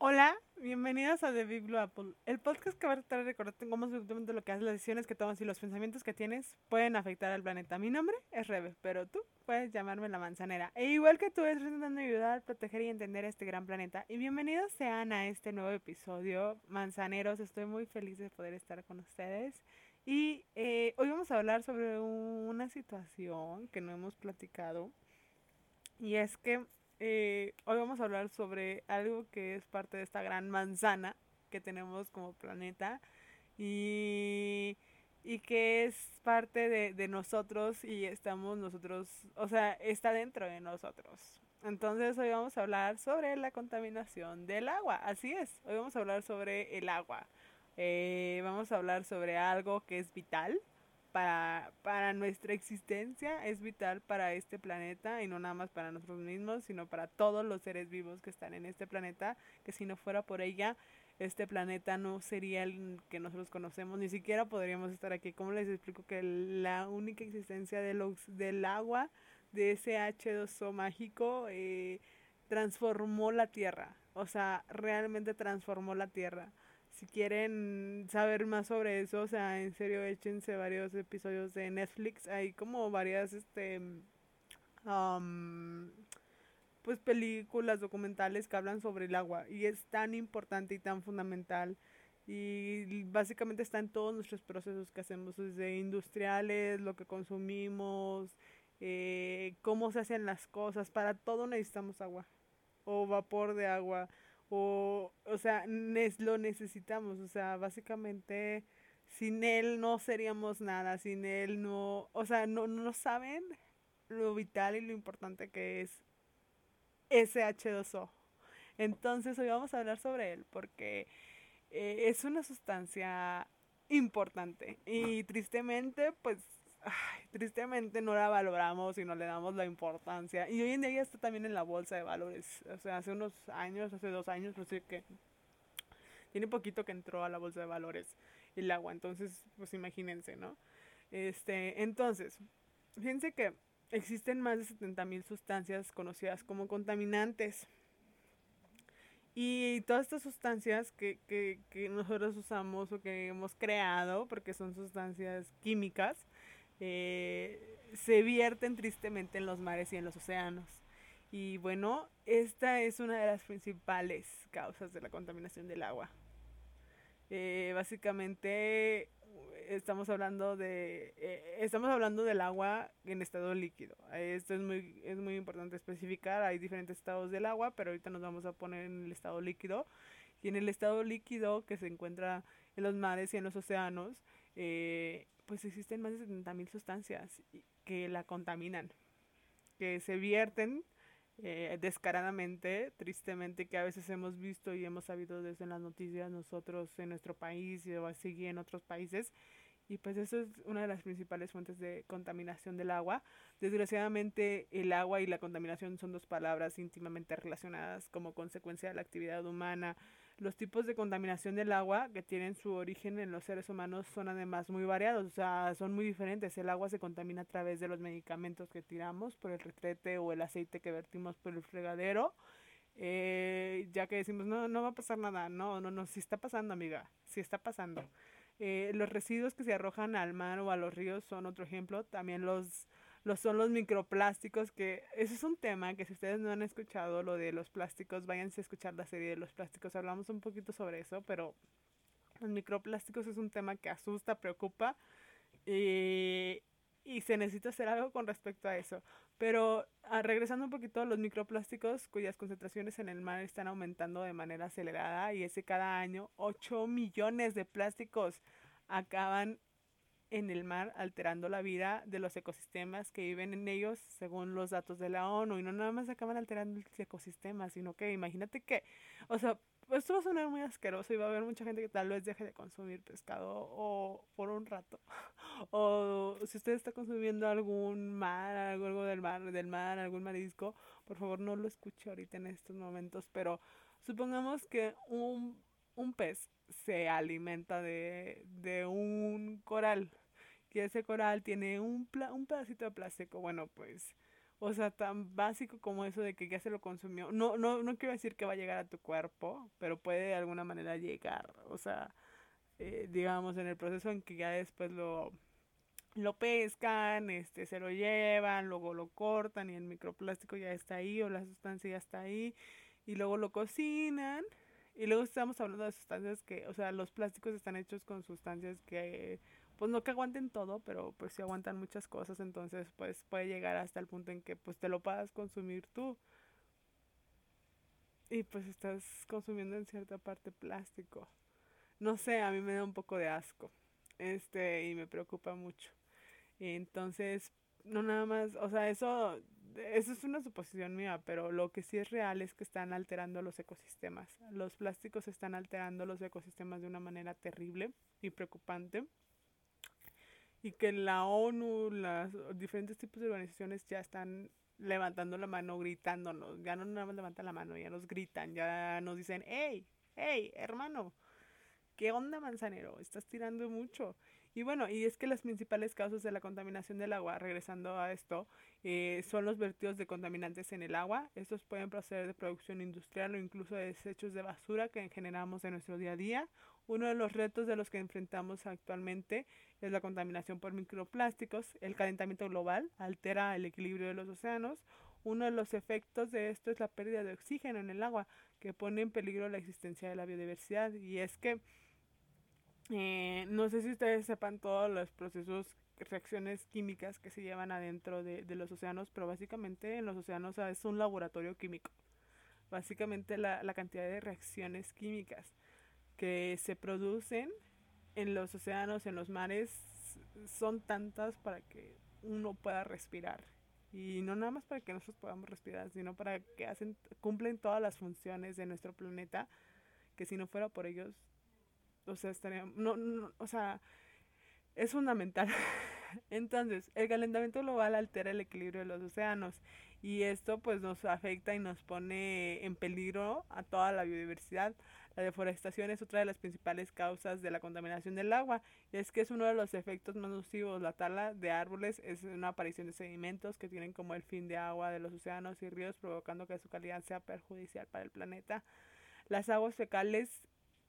Hola, bienvenidos a The Big Blue Apple, el podcast que va a tratar de recordarte cómo absolutamente lo que haces, las decisiones que tomas y los pensamientos que tienes pueden afectar al planeta. Mi nombre es Rebe, pero tú puedes llamarme la manzanera. E igual que tú, estoy intentando ayudar, proteger y entender este gran planeta. Y bienvenidos sean a este nuevo episodio, manzaneros. Estoy muy feliz de poder estar con ustedes. Y eh, hoy vamos a hablar sobre una situación que no hemos platicado. Y es que eh, hoy vamos a hablar sobre algo que es parte de esta gran manzana que tenemos como planeta y, y que es parte de, de nosotros y estamos nosotros, o sea, está dentro de nosotros. Entonces hoy vamos a hablar sobre la contaminación del agua, así es, hoy vamos a hablar sobre el agua. Eh, vamos a hablar sobre algo que es vital, para, para nuestra existencia, es vital para este planeta y no nada más para nosotros mismos, sino para todos los seres vivos que están en este planeta, que si no fuera por ella, este planeta no sería el que nosotros conocemos, ni siquiera podríamos estar aquí. ¿Cómo les explico que la única existencia de los, del agua, de ese H2O mágico, eh, transformó la Tierra? O sea, realmente transformó la Tierra si quieren saber más sobre eso, o sea, en serio, échense varios episodios de Netflix. Hay como varias, este, pues películas, documentales que hablan sobre el agua. Y es tan importante y tan fundamental. Y básicamente está en todos nuestros procesos que hacemos, desde industriales, lo que consumimos, eh, cómo se hacen las cosas. Para todo necesitamos agua. O vapor de agua o, o sea, lo necesitamos, o sea, básicamente sin él no seríamos nada, sin él no, o sea, no, no saben lo vital y lo importante que es ese H2O. Entonces hoy vamos a hablar sobre él porque eh, es una sustancia importante y tristemente pues tristemente no la valoramos y no le damos la importancia. Y hoy en día ya está también en la bolsa de valores. O sea, hace unos años, hace dos años, no sé qué. Tiene poquito que entró a la bolsa de valores el agua. Entonces, pues imagínense, ¿no? Este, entonces, fíjense que existen más de 70.000 sustancias conocidas como contaminantes. Y todas estas sustancias que, que, que nosotros usamos o que hemos creado, porque son sustancias químicas, eh, se vierten tristemente en los mares y en los océanos. Y bueno, esta es una de las principales causas de la contaminación del agua. Eh, básicamente estamos hablando de eh, estamos hablando del agua en estado líquido. Esto es muy es muy importante especificar. Hay diferentes estados del agua, pero ahorita nos vamos a poner en el estado líquido. Y en el estado líquido que se encuentra en los mares y en los océanos, pues existen más de 70.000 sustancias que la contaminan, que se vierten eh, descaradamente, tristemente, que a veces hemos visto y hemos sabido desde las noticias nosotros en nuestro país y así en otros países. Y pues eso es una de las principales fuentes de contaminación del agua. Desgraciadamente el agua y la contaminación son dos palabras íntimamente relacionadas como consecuencia de la actividad humana, los tipos de contaminación del agua que tienen su origen en los seres humanos son además muy variados, o sea, son muy diferentes. El agua se contamina a través de los medicamentos que tiramos por el retrete o el aceite que vertimos por el fregadero. Eh, ya que decimos, no, no va a pasar nada, no, no, no, sí está pasando, amiga, sí está pasando. Eh, los residuos que se arrojan al mar o a los ríos son otro ejemplo. También los los son los microplásticos, que ese es un tema que si ustedes no han escuchado lo de los plásticos, váyanse a escuchar la serie de los plásticos, hablamos un poquito sobre eso, pero los microplásticos es un tema que asusta, preocupa y, y se necesita hacer algo con respecto a eso. Pero ah, regresando un poquito a los microplásticos cuyas concentraciones en el mar están aumentando de manera acelerada y ese cada año 8 millones de plásticos acaban en el mar, alterando la vida de los ecosistemas que viven en ellos, según los datos de la ONU. Y no nada más acaban alterando el ecosistema, sino que imagínate que, o sea, esto va a sonar muy asqueroso y va a haber mucha gente que tal vez deje de consumir pescado o por un rato. o si usted está consumiendo algún mar, algo, algo del mar, del mar, algún marisco, por favor no lo escuche ahorita en estos momentos. Pero supongamos que un, un pez se alimenta de, de un coral. Que ese coral tiene un, un pedacito de plástico. Bueno, pues O sea, tan básico como eso de que ya se lo consumió. No, no, no quiero decir que va a llegar a tu cuerpo, pero puede de alguna manera llegar. O sea, eh, digamos, en el proceso en que ya después lo, lo pescan, este, se lo llevan, luego lo cortan y el microplástico ya está ahí o la sustancia ya está ahí y luego lo cocinan y luego estamos hablando de sustancias que, o sea, los plásticos están hechos con sustancias que, pues no que aguanten todo, pero pues sí aguantan muchas cosas, entonces pues puede llegar hasta el punto en que pues te lo puedas consumir tú. Y pues estás consumiendo en cierta parte plástico. No sé, a mí me da un poco de asco. Este, y me preocupa mucho. Entonces, no nada más, o sea, eso eso es una suposición mía, pero lo que sí es real es que están alterando los ecosistemas. Los plásticos están alterando los ecosistemas de una manera terrible y preocupante. Y que la ONU, las diferentes tipos de organizaciones ya están levantando la mano, gritándonos. Ya no nada más levantan la mano, ya nos gritan, ya nos dicen, hey, hey, hermano, ¿qué onda, manzanero? Estás tirando mucho. Y bueno, y es que las principales causas de la contaminación del agua, regresando a esto, eh, son los vertidos de contaminantes en el agua. Estos pueden proceder de producción industrial o incluso de desechos de basura que generamos en nuestro día a día. Uno de los retos de los que enfrentamos actualmente es la contaminación por microplásticos. El calentamiento global altera el equilibrio de los océanos. Uno de los efectos de esto es la pérdida de oxígeno en el agua, que pone en peligro la existencia de la biodiversidad. Y es que eh, no sé si ustedes sepan todos los procesos, reacciones químicas que se llevan adentro de, de los océanos, pero básicamente en los océanos es un laboratorio químico. Básicamente la, la cantidad de reacciones químicas que se producen en los océanos, en los mares, son tantas para que uno pueda respirar. Y no nada más para que nosotros podamos respirar, sino para que hacen, cumplen todas las funciones de nuestro planeta, que si no fuera por ellos, o sea, estaría, no, no, o sea, es fundamental. Entonces, el calentamiento global altera el equilibrio de los océanos y esto pues nos afecta y nos pone en peligro a toda la biodiversidad. La deforestación es otra de las principales causas de la contaminación del agua y es que es uno de los efectos más nocivos. La tala de árboles es una aparición de sedimentos que tienen como el fin de agua de los océanos y ríos provocando que su calidad sea perjudicial para el planeta. Las aguas fecales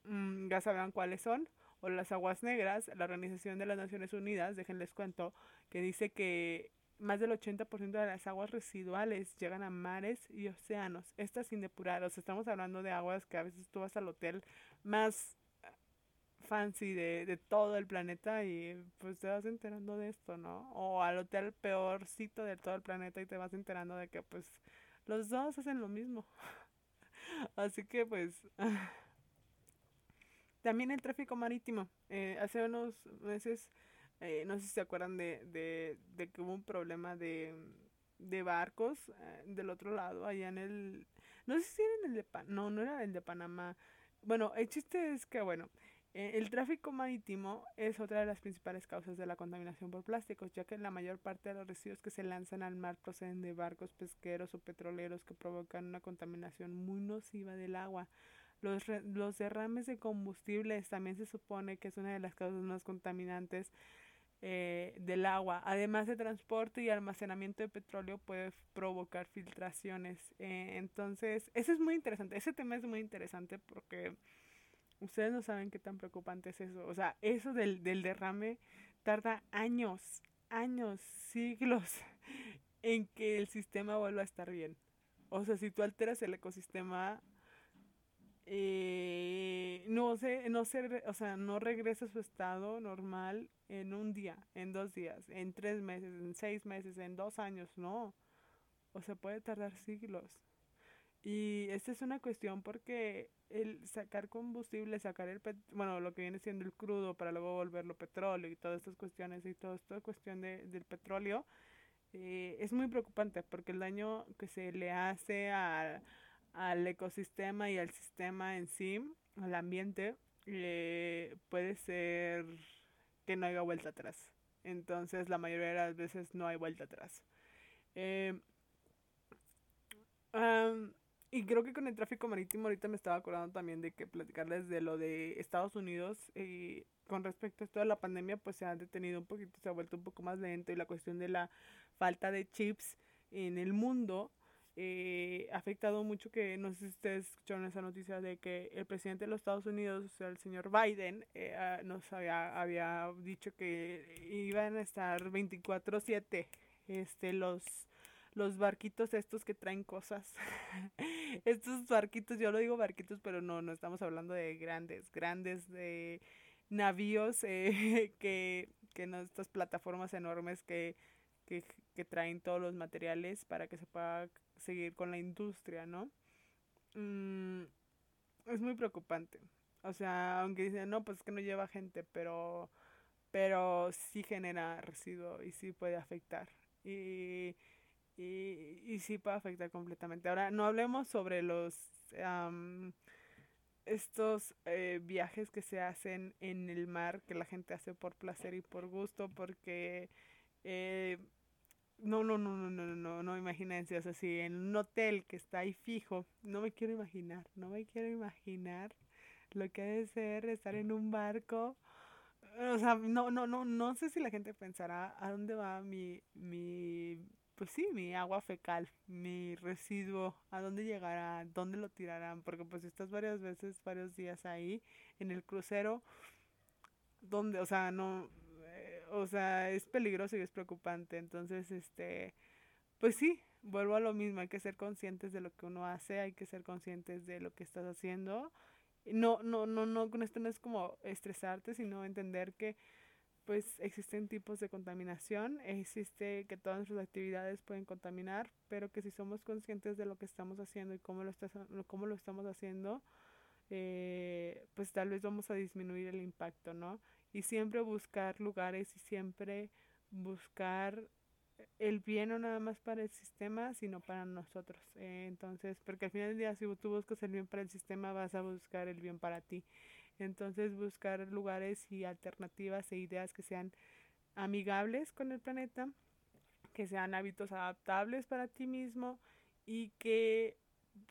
Mm, ya sabrán cuáles son, o las aguas negras, la Organización de las Naciones Unidas, déjenles cuento, que dice que más del 80% de las aguas residuales llegan a mares y océanos, estas sin depurar, estamos hablando de aguas que a veces tú vas al hotel más fancy de, de todo el planeta y pues te vas enterando de esto, ¿no? O al hotel peorcito de todo el planeta y te vas enterando de que pues los dos hacen lo mismo. Así que pues... También el tráfico marítimo. Eh, hace unos meses, eh, no sé si se acuerdan de, de, de que hubo un problema de, de barcos eh, del otro lado, allá en el... No sé si era en el de Panamá, no, no era el de Panamá. Bueno, el chiste es que, bueno, el tráfico marítimo es otra de las principales causas de la contaminación por plásticos, ya que la mayor parte de los residuos que se lanzan al mar proceden de barcos pesqueros o petroleros que provocan una contaminación muy nociva del agua. Los, los derrames de combustibles también se supone que es una de las causas más contaminantes eh, del agua. Además de transporte y almacenamiento de petróleo puede provocar filtraciones. Eh, entonces, eso es muy interesante. Ese tema es muy interesante porque ustedes no saben qué tan preocupante es eso. O sea, eso del, del derrame tarda años, años, siglos en que el sistema vuelva a estar bien. O sea, si tú alteras el ecosistema, eh, no sé, no sé, o sea, no regresa a su estado normal en un día, en dos días, en tres meses, en seis meses, en dos años, no. O sea, puede tardar siglos. Y esta es una cuestión porque el sacar combustible, sacar el, bueno, lo que viene siendo el crudo para luego volverlo petróleo y todas estas cuestiones y toda esta cuestión de, del petróleo, eh, es muy preocupante porque el daño que se le hace a al ecosistema y al sistema en sí, al ambiente, eh, puede ser que no haya vuelta atrás. Entonces, la mayoría de las veces no hay vuelta atrás. Eh, y creo que con el tráfico marítimo ahorita me estaba acordando también de que platicarles de lo de Estados Unidos y con respecto a toda la pandemia pues se ha detenido un poquito, se ha vuelto un poco más lento y la cuestión de la falta de chips en el mundo, eh, ha afectado mucho que, no sé si ustedes escucharon esa noticia de que el presidente de los Estados Unidos, o sea, el señor Biden, eh, ah, nos había, había dicho que iban a estar 24/7 este, los, los barquitos estos que traen cosas. estos barquitos, yo lo digo barquitos, pero no, no estamos hablando de grandes, grandes de navíos eh, que, que no, estas plataformas enormes que, que, que traen todos los materiales para que se pueda seguir con la industria, ¿no? Mm, es muy preocupante. O sea, aunque dicen, no, pues es que no lleva gente, pero, pero sí genera residuo y sí puede afectar. Y, y, sí puede afectar completamente. Ahora, no hablemos sobre los... estos eh, viajes que se hacen en el mar, que la gente hace por placer y por gusto, porque eh, no, no, no, no, no, no, no, imagínense, o sea, si en un hotel que está ahí fijo, no me quiero imaginar, no me quiero imaginar lo que debe ser estar en un barco. O sea, no, no, no, no sé si la gente pensará a dónde va mi, mi, pues sí, mi agua fecal, mi residuo, a dónde llegará, dónde lo tirarán, porque pues estás varias veces, varios días ahí en el crucero, donde, o sea, no, o sea, es peligroso y es preocupante. Entonces, este, pues sí, vuelvo a lo mismo, hay que ser conscientes de lo que uno hace, hay que ser conscientes de lo que estás haciendo. No, no, no, no, con esto no es como estresarte, sino entender que pues existen tipos de contaminación, existe que todas nuestras actividades pueden contaminar, pero que si somos conscientes de lo que estamos haciendo y cómo lo, estás, cómo lo estamos haciendo, eh, pues tal vez vamos a disminuir el impacto, ¿no? Y siempre buscar lugares y siempre buscar el bien no nada más para el sistema, sino para nosotros. Eh, entonces, porque al final del día, si tú buscas el bien para el sistema, vas a buscar el bien para ti. Entonces, buscar lugares y alternativas e ideas que sean amigables con el planeta, que sean hábitos adaptables para ti mismo y que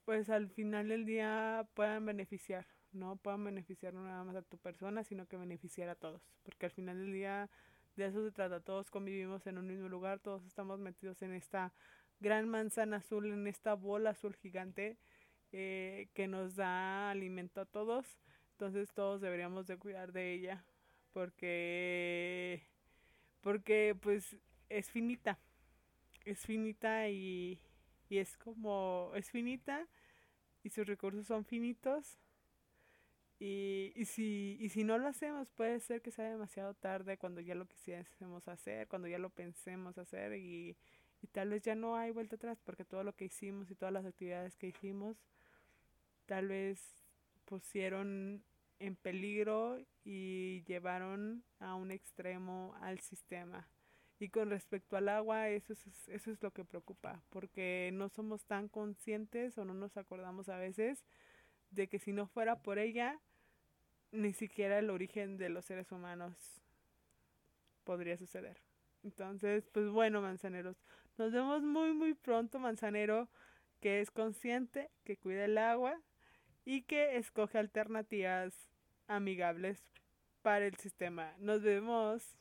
pues al final del día puedan beneficiar no puedan beneficiar no nada más a tu persona, sino que beneficiar a todos. Porque al final del día de eso se trata, todos convivimos en un mismo lugar, todos estamos metidos en esta gran manzana azul, en esta bola azul gigante eh, que nos da alimento a todos. Entonces todos deberíamos de cuidar de ella porque porque pues es finita. Es finita y, y es como es finita y sus recursos son finitos y, y, si, y si no lo hacemos, puede ser que sea demasiado tarde cuando ya lo quisiésemos hacer, cuando ya lo pensemos hacer y, y tal vez ya no hay vuelta atrás porque todo lo que hicimos y todas las actividades que hicimos tal vez pusieron en peligro y llevaron a un extremo al sistema. Y con respecto al agua, eso es, eso es lo que preocupa, porque no somos tan conscientes o no nos acordamos a veces de que si no fuera por ella, ni siquiera el origen de los seres humanos podría suceder. Entonces, pues bueno, manzaneros, nos vemos muy muy pronto, manzanero, que es consciente, que cuida el agua y que escoge alternativas amigables para el sistema. Nos vemos.